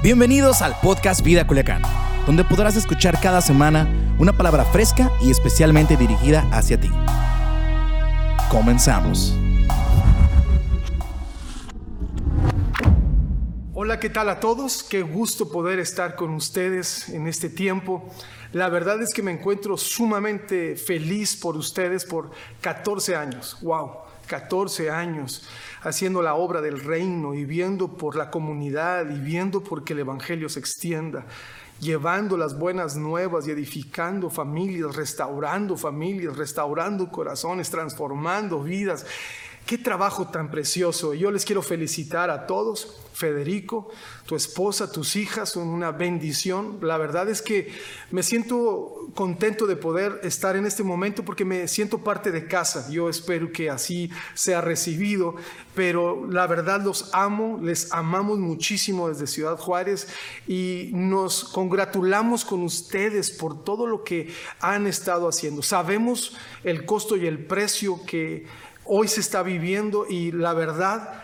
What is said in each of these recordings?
Bienvenidos al podcast Vida Culiacán, donde podrás escuchar cada semana una palabra fresca y especialmente dirigida hacia ti. Comenzamos. Hola, ¿qué tal a todos? Qué gusto poder estar con ustedes en este tiempo. La verdad es que me encuentro sumamente feliz por ustedes por 14 años. ¡Wow! 14 años haciendo la obra del reino y viendo por la comunidad y viendo por que el Evangelio se extienda, llevando las buenas nuevas y edificando familias, restaurando familias, restaurando corazones, transformando vidas. Qué trabajo tan precioso. Yo les quiero felicitar a todos. Federico, tu esposa, tus hijas son una bendición. La verdad es que me siento contento de poder estar en este momento porque me siento parte de casa. Yo espero que así sea recibido, pero la verdad los amo, les amamos muchísimo desde Ciudad Juárez y nos congratulamos con ustedes por todo lo que han estado haciendo. Sabemos el costo y el precio que hoy se está viviendo y la verdad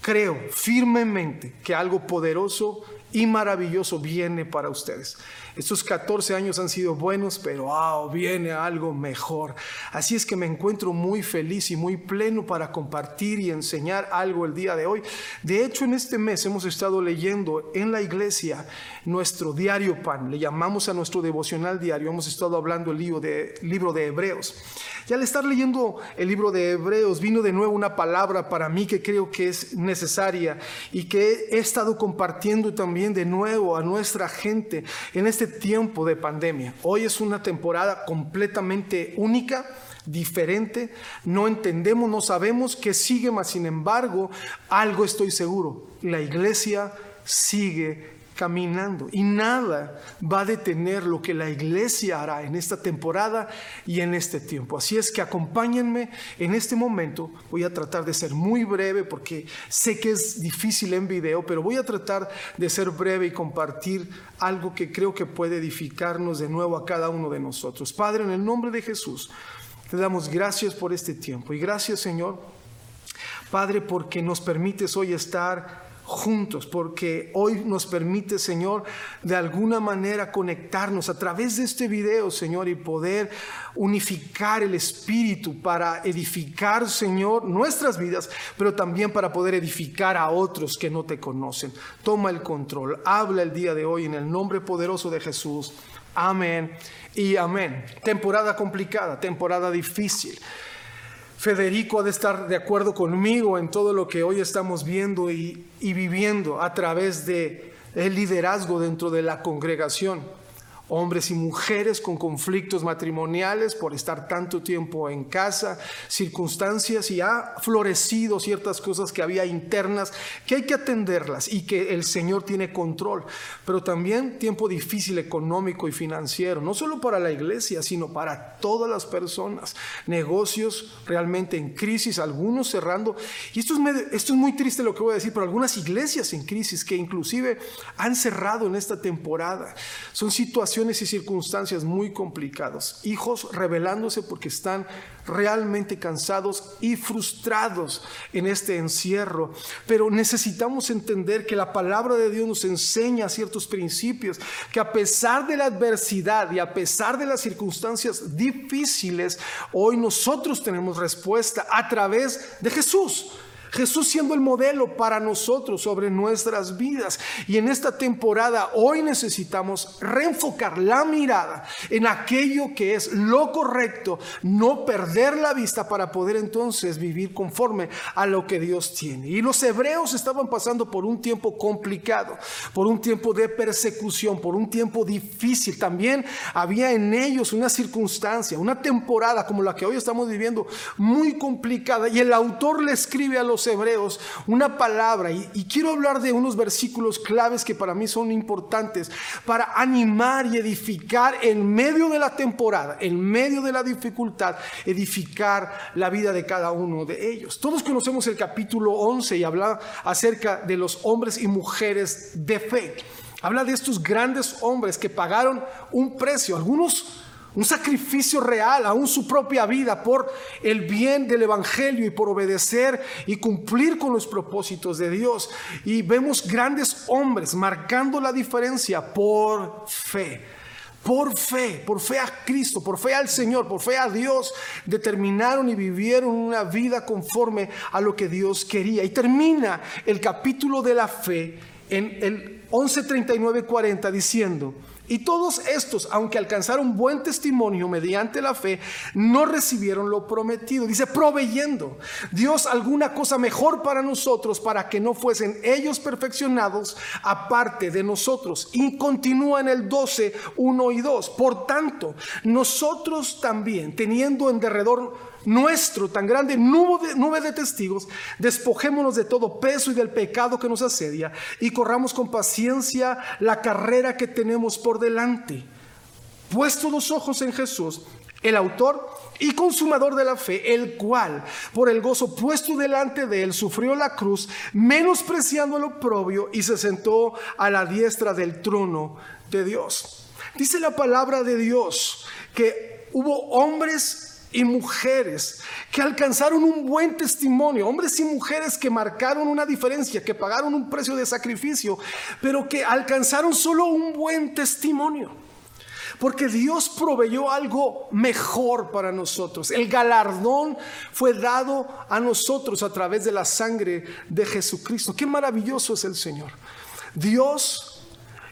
creo firmemente que algo poderoso y maravilloso viene para ustedes. Estos 14 años han sido buenos, pero wow, viene algo mejor. Así es que me encuentro muy feliz y muy pleno para compartir y enseñar algo el día de hoy. De hecho, en este mes hemos estado leyendo en la iglesia nuestro diario pan. Le llamamos a nuestro devocional diario. Hemos estado hablando el libro de, libro de Hebreos. Y al estar leyendo el libro de Hebreos, vino de nuevo una palabra para mí que creo que es necesaria y que he estado compartiendo también de nuevo a nuestra gente en este tiempo de pandemia. Hoy es una temporada completamente única diferente, no entendemos, no sabemos qué sigue, mas sin embargo, algo estoy seguro, la iglesia sigue y nada va a detener lo que la iglesia hará en esta temporada y en este tiempo. Así es que acompáñenme en este momento. Voy a tratar de ser muy breve porque sé que es difícil en video, pero voy a tratar de ser breve y compartir algo que creo que puede edificarnos de nuevo a cada uno de nosotros. Padre, en el nombre de Jesús, te damos gracias por este tiempo y gracias Señor, Padre, porque nos permites hoy estar juntos, porque hoy nos permite, Señor, de alguna manera conectarnos a través de este video, Señor, y poder unificar el espíritu para edificar, Señor, nuestras vidas, pero también para poder edificar a otros que no te conocen. Toma el control, habla el día de hoy en el nombre poderoso de Jesús. Amén y amén. Temporada complicada, temporada difícil. Federico ha de estar de acuerdo conmigo en todo lo que hoy estamos viendo y, viviendo a través de el liderazgo dentro de la congregación hombres y mujeres con conflictos matrimoniales por estar tanto tiempo en casa, circunstancias y ha florecido ciertas cosas que había internas que hay que atenderlas y que el Señor tiene control, pero también tiempo difícil económico y financiero, no solo para la iglesia, sino para todas las personas, negocios realmente en crisis, algunos cerrando, y esto es, esto es muy triste lo que voy a decir, pero algunas iglesias en crisis que inclusive han cerrado en esta temporada, son situaciones y circunstancias muy complicadas. Hijos rebelándose porque están realmente cansados y frustrados en este encierro. Pero necesitamos entender que la palabra de Dios nos enseña ciertos principios, que a pesar de la adversidad y a pesar de las circunstancias difíciles, hoy nosotros tenemos respuesta a través de Jesús. Jesús siendo el modelo para nosotros sobre nuestras vidas. Y en esta temporada hoy necesitamos reenfocar la mirada en aquello que es lo correcto, no perder la vista para poder entonces vivir conforme a lo que Dios tiene. Y los hebreos estaban pasando por un tiempo complicado, por un tiempo de persecución, por un tiempo difícil. También había en ellos una circunstancia, una temporada como la que hoy estamos viviendo, muy complicada. Y el autor le escribe a los hebreos una palabra y, y quiero hablar de unos versículos claves que para mí son importantes para animar y edificar en medio de la temporada, en medio de la dificultad, edificar la vida de cada uno de ellos. Todos conocemos el capítulo 11 y habla acerca de los hombres y mujeres de fe. Habla de estos grandes hombres que pagaron un precio, algunos un sacrificio real, aún su propia vida, por el bien del Evangelio y por obedecer y cumplir con los propósitos de Dios. Y vemos grandes hombres marcando la diferencia por fe. Por fe, por fe a Cristo, por fe al Señor, por fe a Dios, determinaron y vivieron una vida conforme a lo que Dios quería. Y termina el capítulo de la fe en el 11.39.40 diciendo, y todos estos, aunque alcanzaron buen testimonio mediante la fe, no recibieron lo prometido. Dice, proveyendo Dios alguna cosa mejor para nosotros, para que no fuesen ellos perfeccionados aparte de nosotros. Y continúa en el 12, 1 y 2. Por tanto, nosotros también, teniendo en derredor nuestro tan grande nube de, testigos, despojémonos de todo peso y del pecado que nos asedia y corramos con paciencia la carrera que tenemos por delante. Puesto los ojos en Jesús, el autor y consumador de la fe, el cual, por el gozo puesto delante de él, sufrió la cruz, menospreciando el oprobio y se sentó a la diestra del trono de Dios. Dice la palabra de Dios que hubo hombres y mujeres que alcanzaron un buen testimonio, hombres y mujeres que marcaron una diferencia, que pagaron un precio de sacrificio, pero que alcanzaron solo un buen testimonio. Porque Dios proveyó algo mejor para nosotros. El galardón fue dado a nosotros a través de la sangre de Jesucristo. Qué maravilloso es el Señor. Dios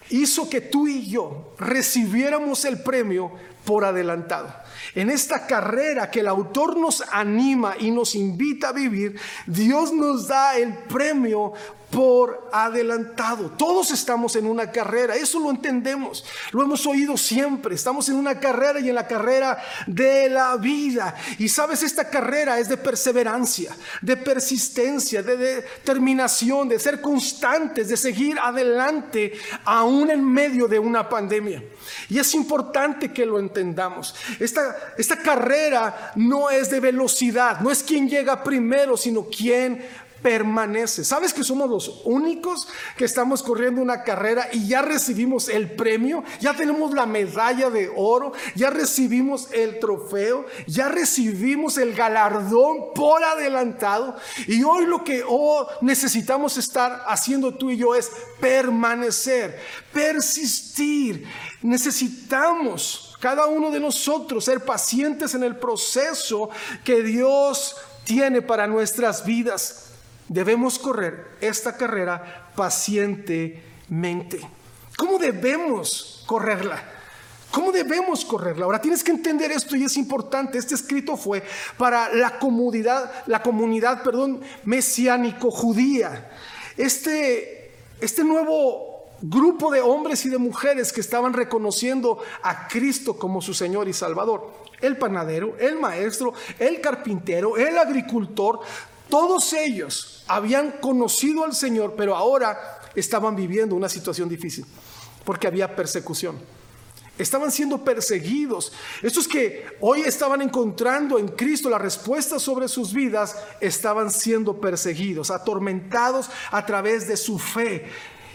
hizo que tú y yo recibiéramos el premio por adelantado. En esta carrera que el autor nos anima y nos invita a vivir, Dios nos da el premio por adelantado. Todos estamos en una carrera, eso lo entendemos, lo hemos oído siempre, estamos en una carrera y en la carrera de la vida. Y sabes, esta carrera es de perseverancia, de persistencia, de determinación, de ser constantes, de seguir adelante aún en medio de una pandemia. Y es importante que lo entendamos. Esta, esta carrera no es de velocidad, no es quien llega primero, sino quien permanece. ¿Sabes que somos los únicos que estamos corriendo una carrera y ya recibimos el premio? Ya tenemos la medalla de oro, ya recibimos el trofeo, ya recibimos el galardón por adelantado. Y hoy lo que oh, necesitamos estar haciendo tú y yo es permanecer, persistir. Necesitamos cada uno de nosotros ser pacientes en el proceso que Dios tiene para nuestras vidas debemos correr esta carrera pacientemente. ¿Cómo debemos correrla? ¿Cómo debemos correrla? Ahora tienes que entender esto y es importante. Este escrito fue para la comunidad, la comunidad, perdón, mesiánico judía. Este, este nuevo grupo de hombres y de mujeres que estaban reconociendo a Cristo como su Señor y Salvador. El panadero, el maestro, el carpintero, el agricultor, todos ellos habían conocido al Señor, pero ahora estaban viviendo una situación difícil, porque había persecución. Estaban siendo perseguidos. Estos que hoy estaban encontrando en Cristo la respuesta sobre sus vidas, estaban siendo perseguidos, atormentados a través de su fe.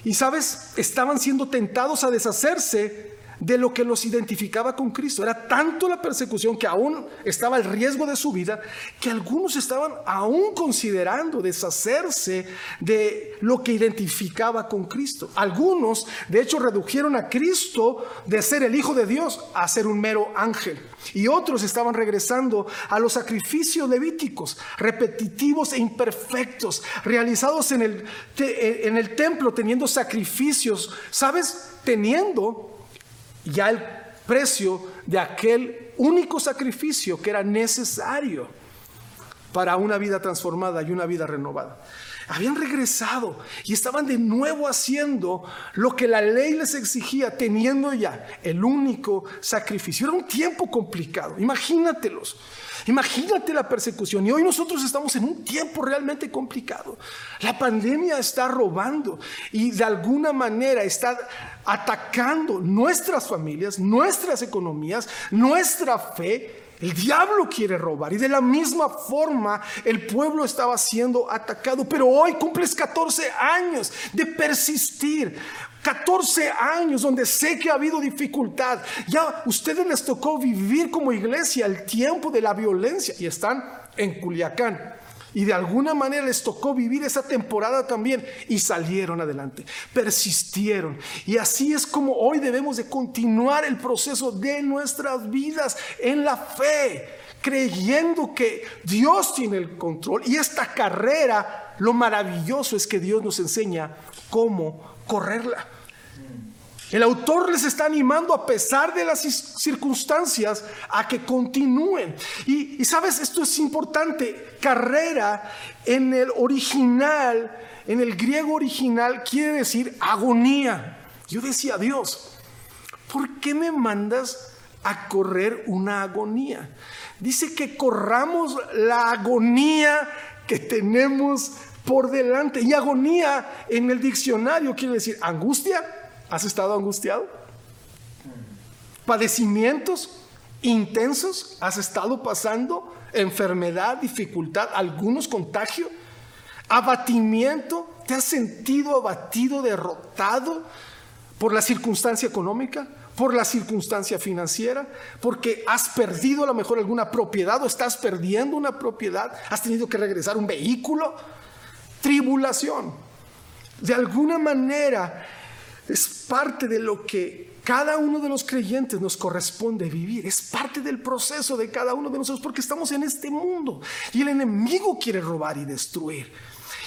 Y sabes, estaban siendo tentados a deshacerse de lo que los identificaba con Cristo. Era tanto la persecución que aún estaba el riesgo de su vida, que algunos estaban aún considerando deshacerse de lo que identificaba con Cristo. Algunos, de hecho, redujeron a Cristo de ser el Hijo de Dios a ser un mero ángel. Y otros estaban regresando a los sacrificios levíticos, repetitivos e imperfectos, realizados en el, en el templo, teniendo sacrificios, ¿sabes? Teniendo ya el precio de aquel único sacrificio que era necesario para una vida transformada y una vida renovada. Habían regresado y estaban de nuevo haciendo lo que la ley les exigía, teniendo ya el único sacrificio. Era un tiempo complicado, imagínatelos. Imagínate la persecución. Y hoy nosotros estamos en un tiempo realmente complicado. La pandemia está robando y de alguna manera está atacando nuestras familias, nuestras economías, nuestra fe El diablo quiere robar y de la misma forma el pueblo estaba siendo atacado. Pero hoy cumples 14 años de persistir. 14 años donde sé que ha habido dificultad. Ya ustedes les tocó vivir como iglesia el tiempo de la violencia y están en Culiacán. Y de alguna manera les tocó vivir esa temporada también y salieron adelante, persistieron. Y así es como hoy debemos de continuar el proceso de nuestras vidas en la fe, creyendo que Dios tiene el control. Y esta carrera, lo maravilloso es que Dios nos enseña cómo correrla. El autor les está animando a pesar de las circunstancias a que continúen. Y, sabes, esto es importante. Carrera en el original, en el griego original, quiere decir agonía. Yo decía, Dios, ¿por qué me mandas a correr una agonía? Dice que corramos la agonía que tenemos por delante. Y agonía en el diccionario quiere decir angustia ¿Has estado angustiado? ¿Padecimientos intensos has estado pasando? ¿Enfermedad, dificultad, algunos contagios? ¿Abatimiento? ¿Te has sentido abatido, derrotado por la circunstancia económica? por la circunstancia financiera, porque has perdido a lo mejor alguna propiedad o estás perdiendo una propiedad, has tenido que regresar un vehículo, tribulación. De alguna manera es parte de lo que cada uno de los creyentes nos corresponde vivir. Es parte del proceso de cada uno de nosotros porque estamos en este mundo y el enemigo quiere robar y destruir.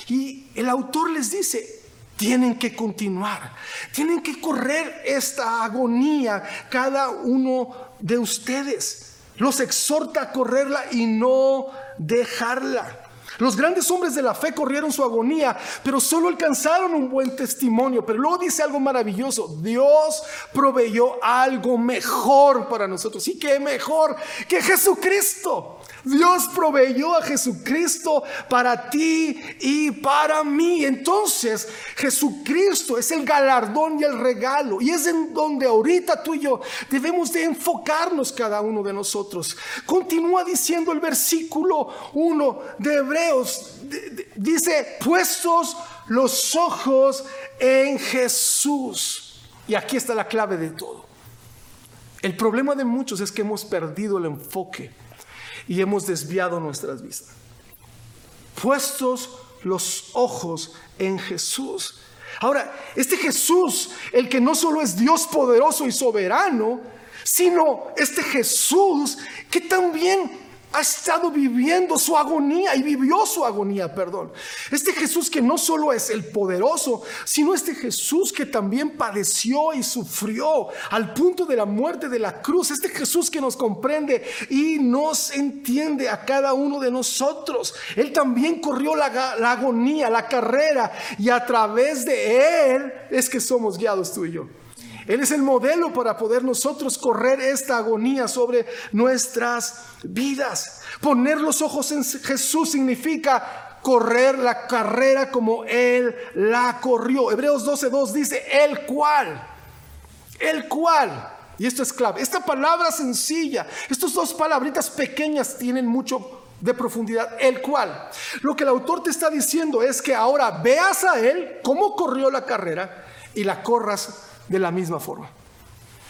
Y el autor les dice, tienen que continuar, tienen que correr esta agonía cada uno de ustedes. Los exhorta a correrla y no dejarla. Los grandes hombres de la fe corrieron su agonía, pero solo alcanzaron un buen testimonio. Pero luego dice algo maravilloso. Dios proveyó algo mejor para nosotros. ¿Y qué mejor que Jesucristo? Dios proveyó a Jesucristo para ti y para mí. Entonces, Jesucristo es el galardón y el regalo. Y es en donde ahorita tú y yo debemos de enfocarnos cada uno de nosotros. Continúa diciendo el versículo 1 de Hebreos. Dice, puestos los ojos en Jesús. Y aquí está la clave de todo. El problema de muchos es que hemos perdido el enfoque y hemos desviado nuestras vistas. Puestos los ojos en Jesús. Ahora, este Jesús, el que no solo es Dios poderoso y soberano, sino este Jesús que también ha estado viviendo su agonía y vivió su agonía, perdón. Este Jesús que no solo es el poderoso, sino este Jesús que también padeció y sufrió al punto de la muerte de la cruz. Este Jesús que nos comprende y nos entiende a cada uno de nosotros. Él también corrió la, la agonía, la carrera y a través de Él es que somos guiados tú y yo. Él es el modelo para poder nosotros correr esta agonía sobre nuestras vidas. Poner los ojos en Jesús significa correr la carrera como Él la corrió. Hebreos 12.2 dice, el cual, el cual. Y esto es clave. Esta palabra sencilla, estas dos palabritas pequeñas tienen mucho de profundidad, el cual. Lo que el autor te está diciendo es que ahora veas a Él cómo corrió la carrera y la corras de la misma forma.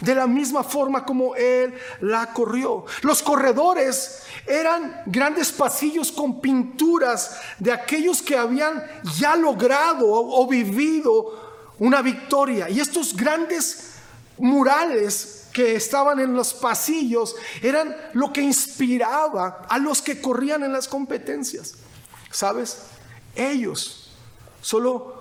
De la misma forma como Él la corrió. Los corredores eran grandes pasillos con pinturas de aquellos que habían ya logrado o vivido una victoria. Y estos grandes murales que estaban en los pasillos eran lo que inspiraba a los que corrían en las competencias. ¿Sabes? Ellos solo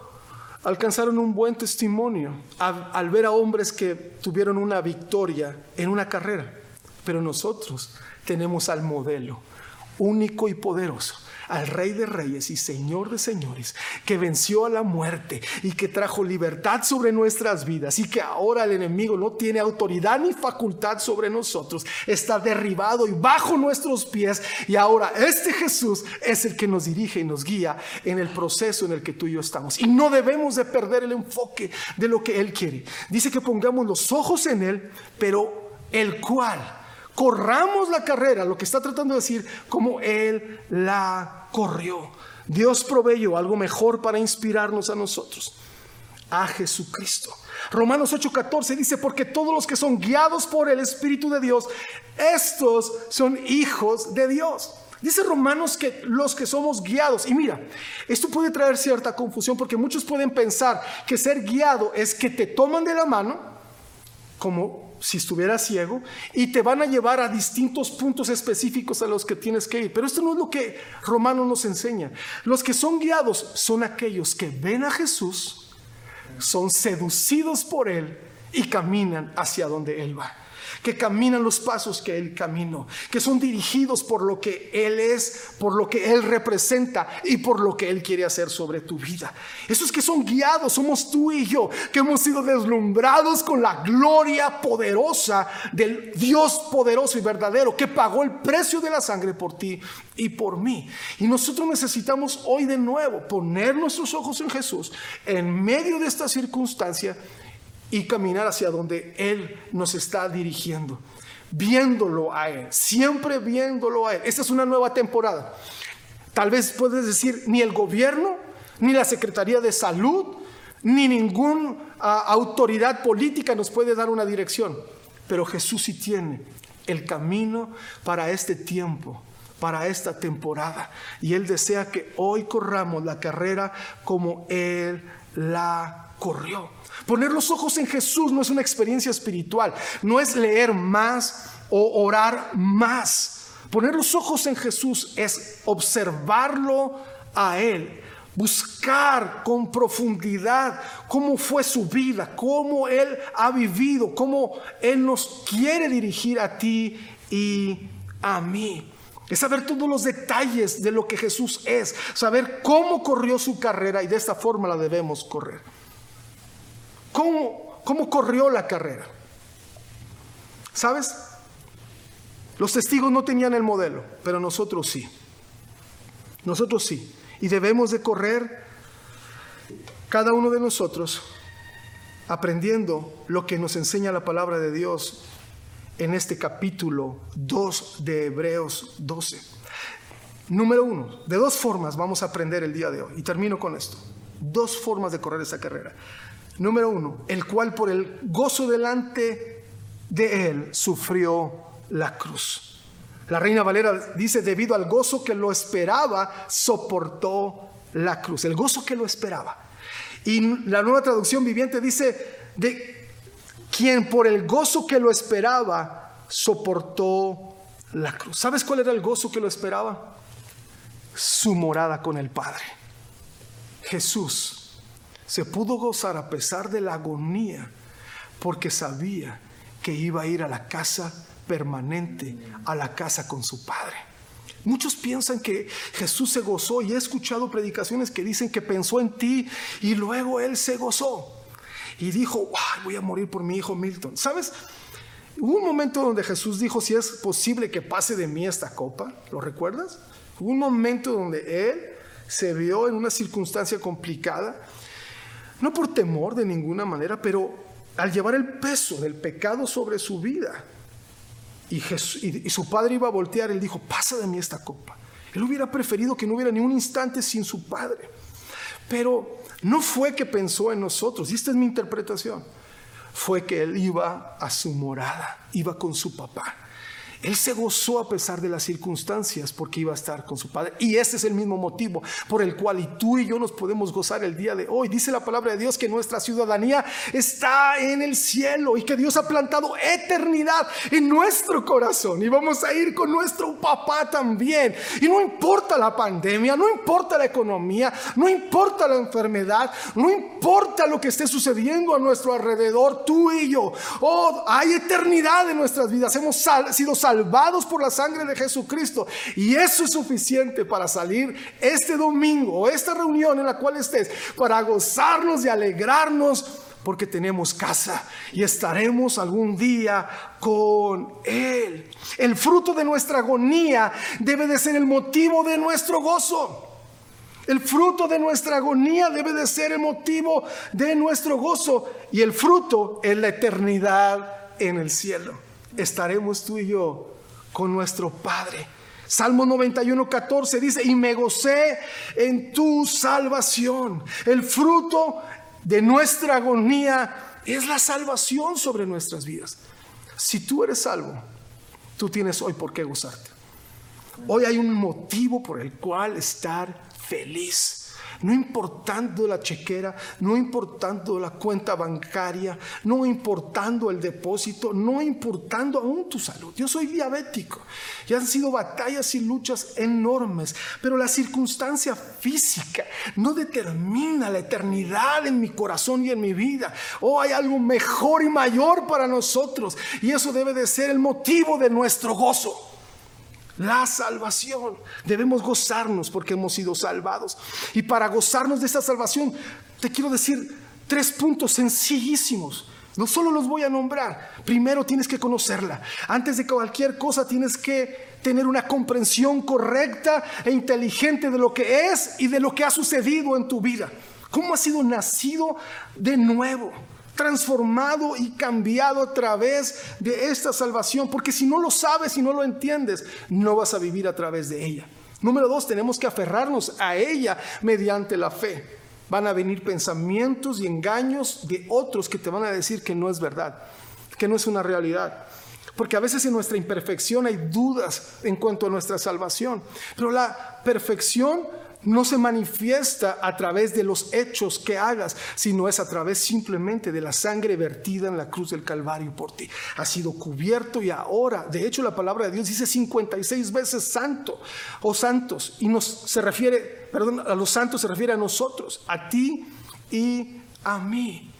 alcanzaron un buen testimonio al, ver a hombres que tuvieron una victoria en una carrera. Pero nosotros tenemos al modelo único y poderoso al Rey de Reyes y Señor de Señores, que venció a la muerte y que trajo libertad sobre nuestras vidas y que ahora el enemigo no tiene autoridad ni facultad sobre nosotros, está derribado y bajo nuestros pies y ahora este Jesús es el que nos dirige y nos guía en el proceso en el que tú y yo estamos. Y no debemos de perder el enfoque de lo que Él quiere. Dice que pongamos los ojos en Él, pero el cual corramos la carrera, lo que está tratando de decir, como Él la corrió. Dios proveyó algo mejor para inspirarnos a nosotros, a Jesucristo. Romanos 8:14 dice, porque todos los que son guiados por el Espíritu de Dios, estos son hijos de Dios. Dice Romanos que los que somos guiados, y mira, esto puede traer cierta confusión porque muchos pueden pensar que ser guiado es que te toman de la mano, como si estuvieras ciego, y te van a llevar a distintos puntos específicos a los que tienes que ir. Pero esto no es lo que Romanos nos enseña. Los que son guiados son aquellos que ven a Jesús, son seducidos por Él y caminan hacia donde Él va que caminan los pasos que Él caminó, que son dirigidos por lo que Él es, por lo que Él representa y por lo que Él quiere hacer sobre tu vida. Esos que son guiados somos tú y yo, que hemos sido deslumbrados con la gloria poderosa del Dios poderoso y verdadero, que pagó el precio de la sangre por ti y por mí. Y nosotros necesitamos hoy de nuevo poner nuestros ojos en Jesús en medio de esta circunstancia y caminar hacia donde Él nos está dirigiendo, viéndolo a Él, siempre viéndolo a Él. Esta es una nueva temporada. Tal vez puedes decir, ni el gobierno, ni la Secretaría de Salud, ni ninguna ah, autoridad política nos puede dar una dirección, pero Jesús sí tiene el camino para este tiempo para esta temporada. Y Él desea que hoy corramos la carrera como Él la corrió. Poner los ojos en Jesús no es una experiencia espiritual, no es leer más o orar más. Poner los ojos en Jesús es observarlo a Él, buscar con profundidad cómo fue su vida, cómo Él ha vivido, cómo Él nos quiere dirigir a ti y a mí. Es saber todos los detalles de lo que Jesús es, saber cómo corrió su carrera y de esta forma la debemos correr. ¿Cómo, corrió la carrera? ¿Sabes? Los testigos no tenían el modelo, pero nosotros sí. Nosotros sí. Y debemos de correr cada uno de nosotros aprendiendo lo que nos enseña la palabra de Dios en este capítulo 2 de Hebreos 12. Número uno, de dos formas vamos a aprender el día de hoy. Y termino con esto. Dos formas de correr esa carrera. Número uno, el cual por el gozo delante de él sufrió la cruz. La reina Valera dice, debido al gozo que lo esperaba, soportó la cruz. El gozo que lo esperaba. Y la nueva traducción viviente dice, de quien por el gozo que lo esperaba, soportó la cruz. ¿Sabes cuál era el gozo que lo esperaba? Su morada con el Padre. Jesús se pudo gozar a pesar de la agonía, porque sabía que iba a ir a la casa permanente, a la casa con su Padre. Muchos piensan que Jesús se gozó y he escuchado predicaciones que dicen que pensó en ti y luego Él se gozó y dijo, voy a morir por mi hijo Milton. ¿Sabes? Hubo un momento donde Jesús dijo, si es posible que pase de mí esta copa, ¿lo recuerdas? Hubo un momento donde Él se vio en una circunstancia complicada no por temor de ninguna manera, pero al llevar el peso del pecado sobre su vida. Y, su padre iba a voltear, él dijo, pasa de mí esta copa. Él hubiera preferido que no hubiera ni un instante sin su padre. Pero no fue que pensó en nosotros, y esta es mi interpretación, fue que él iba a su morada, iba con su papá. Él se gozó a pesar de las circunstancias porque iba a estar con su Padre. Y ese es el mismo motivo por el cual y tú y yo nos podemos gozar el día de hoy. Dice la palabra de Dios que nuestra ciudadanía está en el cielo y que Dios ha plantado eternidad en nuestro corazón. Y vamos a ir con nuestro papá también. Y no importa la pandemia, no importa la economía, no importa la enfermedad, no importa lo que esté sucediendo a nuestro alrededor, tú y yo. Oh, hay eternidad en nuestras vidas. Hemos sido salvados salvados por la sangre de Jesucristo. Y eso es suficiente para salir este domingo esta reunión en la cual estés, para gozarnos y alegrarnos porque tenemos casa y estaremos algún día con Él. El fruto de nuestra agonía debe de ser el motivo de nuestro gozo. El fruto de nuestra agonía debe de ser el motivo de nuestro gozo y el fruto es la eternidad en el cielo. Estaremos tú y yo con nuestro Padre. Salmo 91, 14 dice, y me gocé en tu salvación. El fruto de nuestra agonía es la salvación sobre nuestras vidas. Si tú eres salvo, tú tienes hoy por qué gozarte. Hoy hay un motivo por el cual estar feliz no importando la chequera, no importando la cuenta bancaria, no importando el depósito, no importando aún tu salud. Yo soy diabético y han sido batallas y luchas enormes, pero la circunstancia física no determina la eternidad en mi corazón y en mi vida. Oh, hay algo mejor y mayor para nosotros y eso debe de ser el motivo de nuestro gozo la salvación. Debemos gozarnos porque hemos sido salvados. Y para gozarnos de esta salvación, te quiero decir tres puntos sencillísimos. No solo los voy a nombrar. Primero tienes que conocerla. Antes de cualquier cosa tienes que tener una comprensión correcta e inteligente de lo que es y de lo que ha sucedido en tu vida. ¿Cómo has sido nacido de nuevo? Transformado y cambiado a través de esta salvación, porque si no lo sabes y no lo entiendes, no vas a vivir a través de ella. Número dos, tenemos que aferrarnos a ella mediante la fe. Van a venir pensamientos y engaños de otros que te van a decir que no es verdad, que no es una realidad. Porque a veces en nuestra imperfección hay dudas en cuanto a nuestra salvación. Pero la perfección no se manifiesta a través de los hechos que hagas, sino es a través simplemente de la sangre vertida en la cruz del Calvario por ti. Ha sido cubierto y ahora, de hecho la palabra de Dios dice 56 veces santo o santos y nos se refiere, perdón, a los santos se refiere a nosotros, a ti y a mí.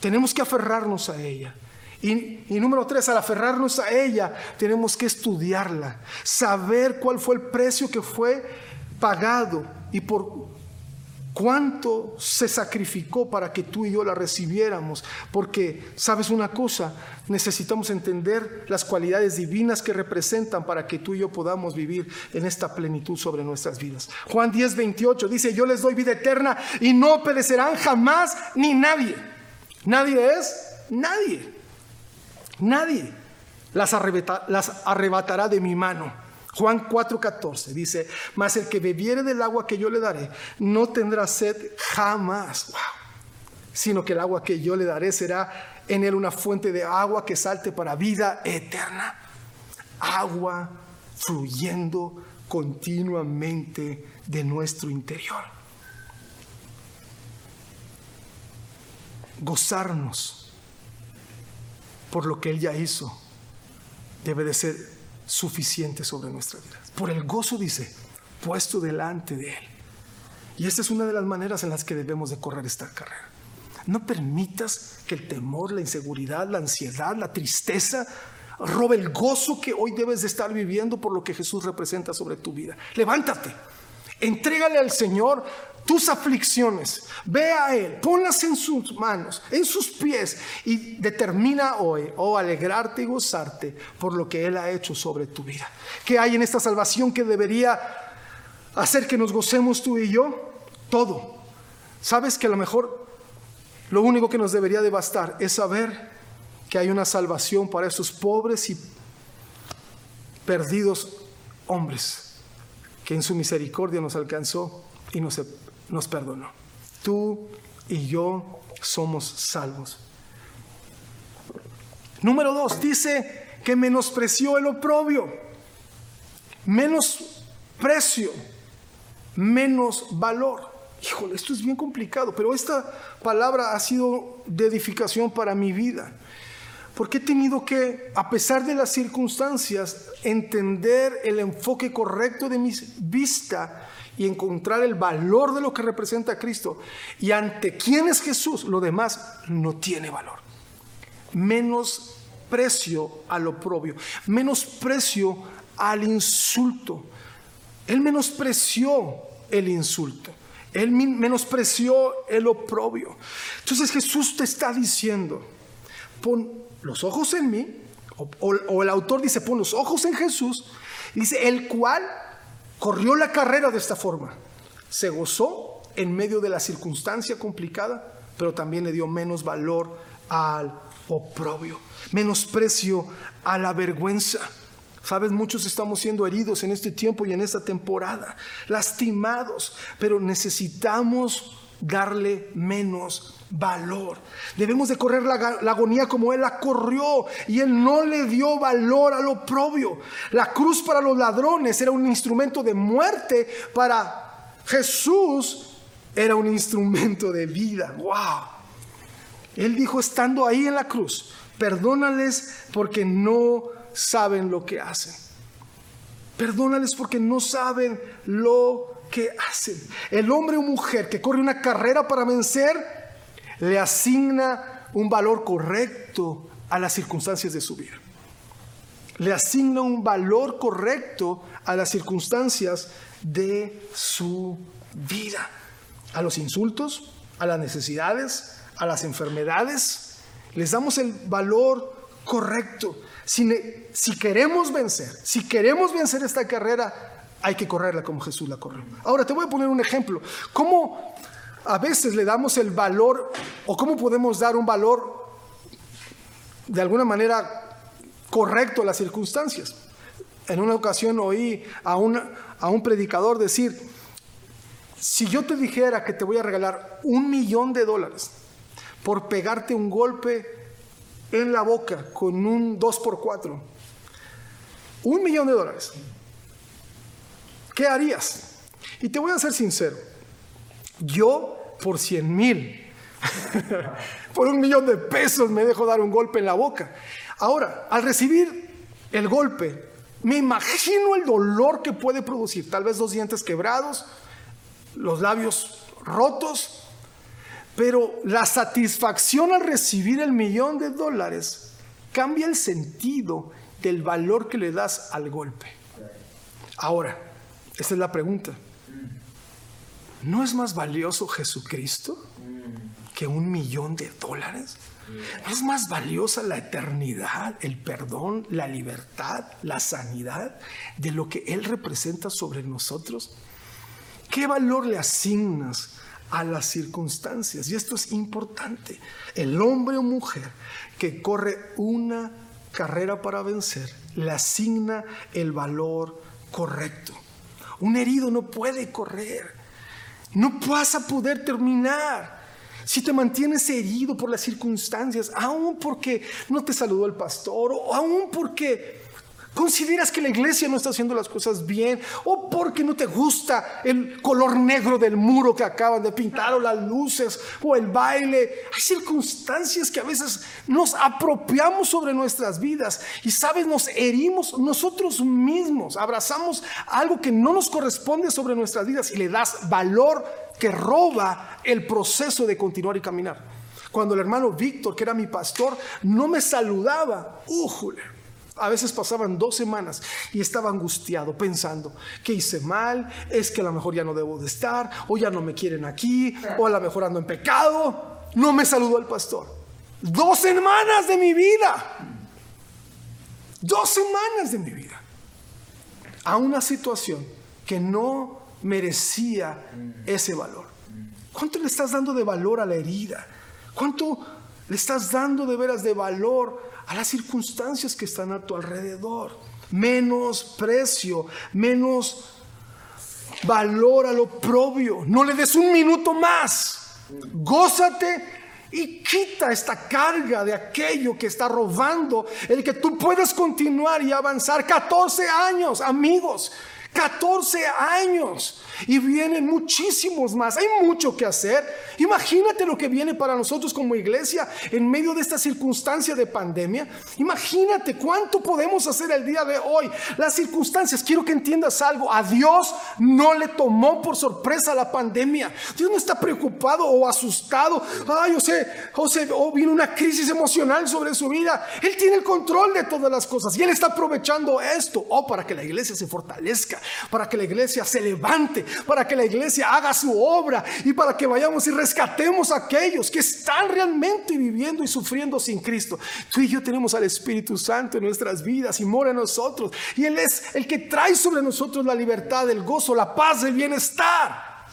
Tenemos que aferrarnos a ella. Y, y, número tres, al aferrarnos a ella, tenemos que estudiarla, saber cuál fue el precio que fue pagado y por cuánto se sacrificó para que tú y yo la recibiéramos. Porque, ¿sabes una cosa? Necesitamos entender las cualidades divinas que representan para que tú y yo podamos vivir en esta plenitud sobre nuestras vidas. Juan 10, 28 dice, yo les doy vida eterna y no perecerán jamás ni nadie. Nadie es nadie. Nadie las, las arrebatará de mi mano. Juan 4:14 dice, mas el que bebiere del agua que yo le daré no tendrá sed jamás, sino que el agua que yo le daré será en él una fuente de agua que salte para vida eterna. Agua fluyendo continuamente de nuestro interior. Gozarnos por lo que Él ya hizo debe de ser suficiente sobre nuestra vida. Por el gozo, dice, puesto delante de Él. Y esta es una de las maneras en las que debemos de correr esta carrera. No permitas que el temor, la inseguridad, la ansiedad, la tristeza robe el gozo que hoy debes de estar viviendo por lo que Jesús representa sobre tu vida. Levántate, entrégale al Señor tus aflicciones, ve a Él, ponlas en sus manos, en sus pies y determina hoy oh, alegrarte y gozarte por lo que Él ha hecho sobre tu vida. ¿Qué hay en esta salvación que debería hacer que nos gocemos tú y yo? Todo. ¿Sabes que a lo mejor lo único que nos debería de bastar es saber que hay una salvación para esos pobres y perdidos hombres que en su misericordia nos alcanzó y nos nos perdonó. Tú y yo somos salvos. Número dos, dice que menospreció el oprobio. Menos precio, menos valor. Híjole, esto es bien complicado, pero esta palabra ha sido de edificación para mi vida. Porque he tenido que, a pesar de las circunstancias, entender el enfoque correcto de mi vista y encontrar el valor de lo que representa a Cristo. Y ante quién es Jesús, lo demás no tiene valor. Menos precio al oprobio, menos precio al insulto. Él menospreció el insulto. Él menospreció el oprobio. Entonces Jesús te está diciendo, pon los ojos en mí, o, o el autor dice, pon los ojos en Jesús, dice, el cual corrió la carrera de esta forma. Se gozó en medio de la circunstancia complicada, pero también le dio menos valor al oprobio, menosprecio a la vergüenza. Sabes, muchos estamos siendo heridos en este tiempo y en esta temporada, lastimados, pero necesitamos darle menos valor. Debemos de correr la, agonía como Él la corrió y Él no le dio valor al oprobio. La cruz para los ladrones era un instrumento de muerte, para Jesús era un instrumento de vida. ¡Wow! Él dijo estando ahí en la cruz, perdónales porque no saben lo que hacen. Perdónales porque no saben lo que hacen. El hombre o mujer que corre una carrera para vencer le asigna un valor correcto a las circunstancias de su vida. Le asigna un valor correcto a las circunstancias de su vida. A los insultos, a las necesidades, a las enfermedades. Les damos el valor correcto. Si, si queremos vencer, si queremos vencer esta carrera, hay que correrla como Jesús la corrió. Ahora te voy a poner un ejemplo. ¿Cómo a veces le damos el valor o cómo podemos dar un valor de alguna manera correcto a las circunstancias? En una ocasión oí a, a un predicador decir, si yo te dijera que te voy a regalar un millón de dólares por pegarte un golpe en la boca con un 2x4, un millón de dólares, ¿qué harías? Y te voy a ser sincero, yo por 100 mil, por un millón de pesos me dejo dar un golpe en la boca. Ahora, al recibir el golpe, me imagino el dolor que puede producir, tal vez dos dientes quebrados, los labios rotos, pero la satisfacción al recibir el millón de dólares cambia el sentido del valor que le das al golpe. Ahora, esta es la pregunta. ¿No es más valioso Jesucristo que un millón de dólares? ¿No es más valiosa la eternidad, el perdón, la libertad, la sanidad de lo que Él representa sobre nosotros? ¿Qué valor le asignas a las circunstancias? Y esto es importante. El hombre o mujer que corre una carrera para vencer le asigna el valor correcto. Un herido no puede correr. No vas a poder terminar. Si te mantienes herido por las circunstancias, aún porque no te saludó el pastor, o aún porque consideras que la iglesia no está haciendo las cosas bien o porque no te gusta el color negro del muro que acaban de pintar o las luces o el baile. Hay circunstancias que a veces nos apropiamos sobre nuestras vidas y sabes, nos herimos nosotros mismos, abrazamos algo que no nos corresponde sobre nuestras vidas y le das valor que roba el proceso de continuar y caminar. Cuando el hermano Víctor, que era mi pastor, no me saludaba, ¡újule! A veces pasaban dos semanas y estaba angustiado pensando que hice mal, es que a lo mejor ya no debo de estar, o ya no me quieren aquí, o a lo mejor ando en pecado. No me saludó el pastor. Dos semanas de mi vida. Dos semanas de mi vida. A una situación que no merecía ese valor. ¿Cuánto le estás dando de valor a la herida? ¿Cuánto le estás dando de veras de valor a las circunstancias que están a tu alrededor. Menos precio, menos valor a lo propio. No le des un minuto más. Gózate y quita esta carga de aquello que está robando el que tú puedas continuar y avanzar. 14 años, amigos. 14 años y vienen muchísimos más. Hay mucho que hacer. Imagínate lo que viene para nosotros como iglesia en medio de esta circunstancia de pandemia. Imagínate cuánto podemos hacer el día de hoy. Las circunstancias, quiero que entiendas algo. A Dios no le tomó por sorpresa la pandemia. Dios no está preocupado o asustado. Ay, yo sé, o viene una crisis emocional sobre su vida. Él tiene el control de todas las cosas y Él está aprovechando esto. Oh, para que la iglesia se fortalezca, para que la iglesia se levante, para que la iglesia haga su obra y para que vayamos y rescatemos a aquellos que están realmente viviendo y sufriendo sin Cristo. Tú y yo tenemos al Espíritu Santo en nuestras vidas y mora en nosotros. Y Él es el que trae sobre nosotros la libertad, el gozo, la paz, el bienestar.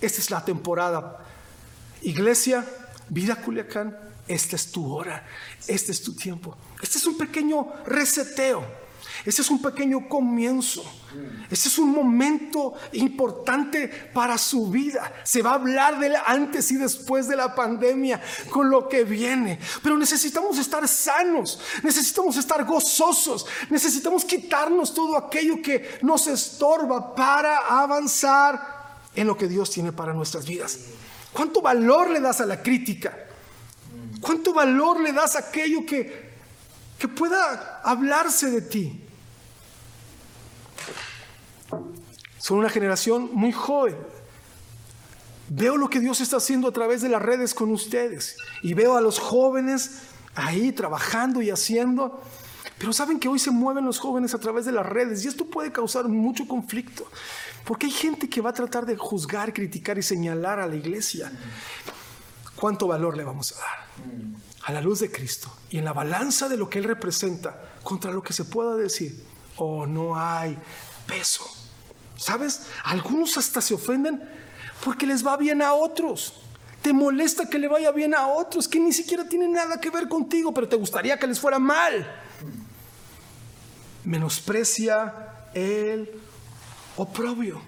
Esta es la temporada. Iglesia, Vida Culiacán, esta es tu hora, este es tu tiempo. Este es un pequeño reseteo. Este es un pequeño comienzo. Este es un momento importante para su vida. Se va a hablar del antes y después de la pandemia, con lo que viene. Pero necesitamos estar sanos, necesitamos estar gozosos, necesitamos quitarnos todo aquello que nos estorba para avanzar en lo que Dios tiene para nuestras vidas. ¿Cuánto valor le das a la crítica? ¿Cuánto valor le das a aquello que, que pueda hablarse de ti? Son una generación muy joven. Veo lo que Dios está haciendo a través de las redes con ustedes y veo a los jóvenes ahí trabajando y haciendo. Pero saben que hoy se mueven los jóvenes a través de las redes y esto puede causar mucho conflicto. Porque hay gente que va a tratar de juzgar, criticar y señalar a la iglesia. ¿Cuánto valor le vamos a dar? A la luz de Cristo y en la balanza de lo que Él representa contra lo que se pueda decir. Oh, no hay peso. ¿Sabes? Algunos hasta se ofenden porque les va bien a otros. Te molesta que le vaya bien a otros que ni siquiera tienen nada que ver contigo, pero te gustaría que les fuera mal. Menosprecia el oprobio.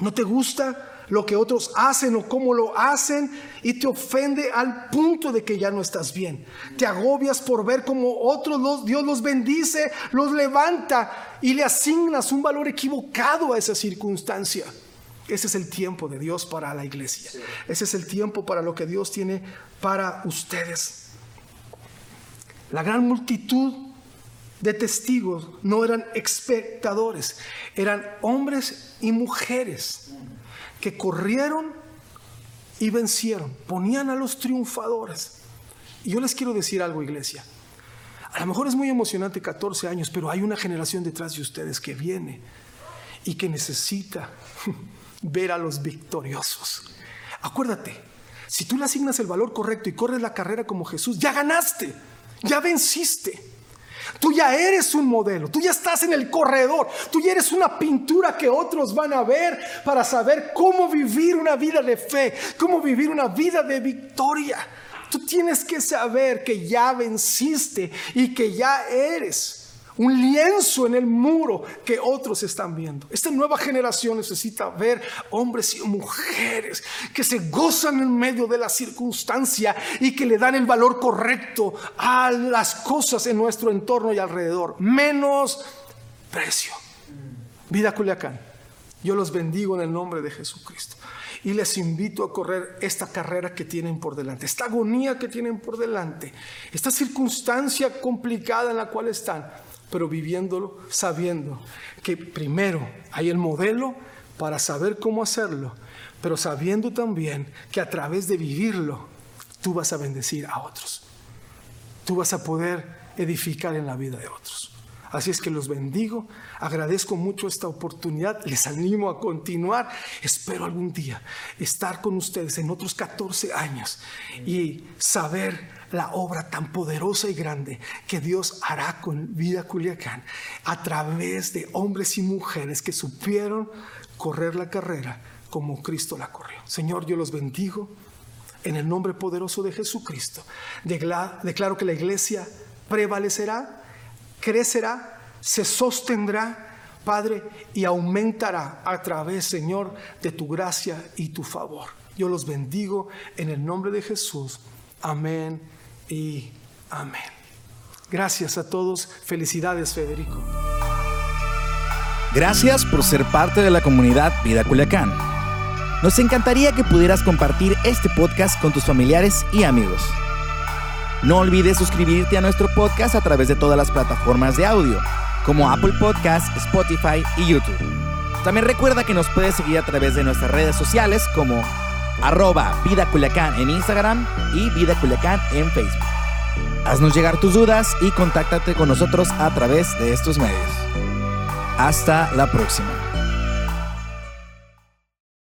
¿No te gusta lo que otros hacen o cómo lo hacen y te ofende al punto de que ya no estás bien. Te agobias por ver cómo otros Dios los bendice, los levanta y le asignas un valor equivocado a esa circunstancia. Ese es el tiempo de Dios para la iglesia. Ese es el tiempo para lo que Dios tiene para ustedes. La gran multitud de testigos no eran espectadores, eran hombres y mujeres que corrieron y vencieron, ponían a los triunfadores. Y yo les quiero decir algo, iglesia. A lo mejor es muy emocionante 14 años, pero hay una generación detrás de ustedes que viene y que necesita ver a los victoriosos. Acuérdate, si tú le asignas el valor correcto y corres la carrera como Jesús, ya ganaste, ya venciste. Tú ya eres un modelo, tú ya estás en el corredor, tú ya eres una pintura que otros van a ver para saber cómo vivir una vida de fe, cómo vivir una vida de victoria. Tú tienes que saber que ya venciste y que ya eres un lienzo en el muro que otros están viendo. Esta nueva generación necesita ver hombres y mujeres que se gozan en medio de la circunstancia y que le dan el valor correcto a las cosas en nuestro entorno y alrededor. Menos precio. Vida Culiacán. Yo los bendigo en el nombre de Jesucristo. Y les invito a correr esta carrera que tienen por delante, esta agonía que tienen por delante, esta circunstancia complicada en la cual están pero viviéndolo sabiendo que primero hay el modelo para saber cómo hacerlo, pero sabiendo también que a través de vivirlo tú vas a bendecir a otros. Tú vas a poder edificar en la vida de otros. Así es que los bendigo, agradezco mucho esta oportunidad, les animo a continuar. Espero algún día estar con ustedes en otros 14 años y saber la obra tan poderosa y grande que Dios hará con Vida Culiacán a través de hombres y mujeres que supieron correr la carrera como Cristo la corrió. Señor, yo los bendigo en el nombre poderoso de Jesucristo. Declaro que la iglesia prevalecerá, crecerá, se sostendrá, Padre, y aumentará a través, Señor, de tu gracia y tu favor. Yo los bendigo en el nombre de Jesús. Amén y amén. Gracias a todos. Felicidades, Federico. Gracias por ser parte de la comunidad Vida Culiacán. Nos encantaría que pudieras compartir este podcast con tus familiares y amigos. No olvides suscribirte a nuestro podcast a través de todas las plataformas de audio, como Apple Podcasts, Spotify y YouTube. También recuerda que nos puedes seguir a través de nuestras redes sociales como arroba Vida Culiacán en Instagram y Vida Culiacán en Facebook. Haznos llegar tus dudas y contáctate con nosotros a través de estos medios. Hasta la próxima.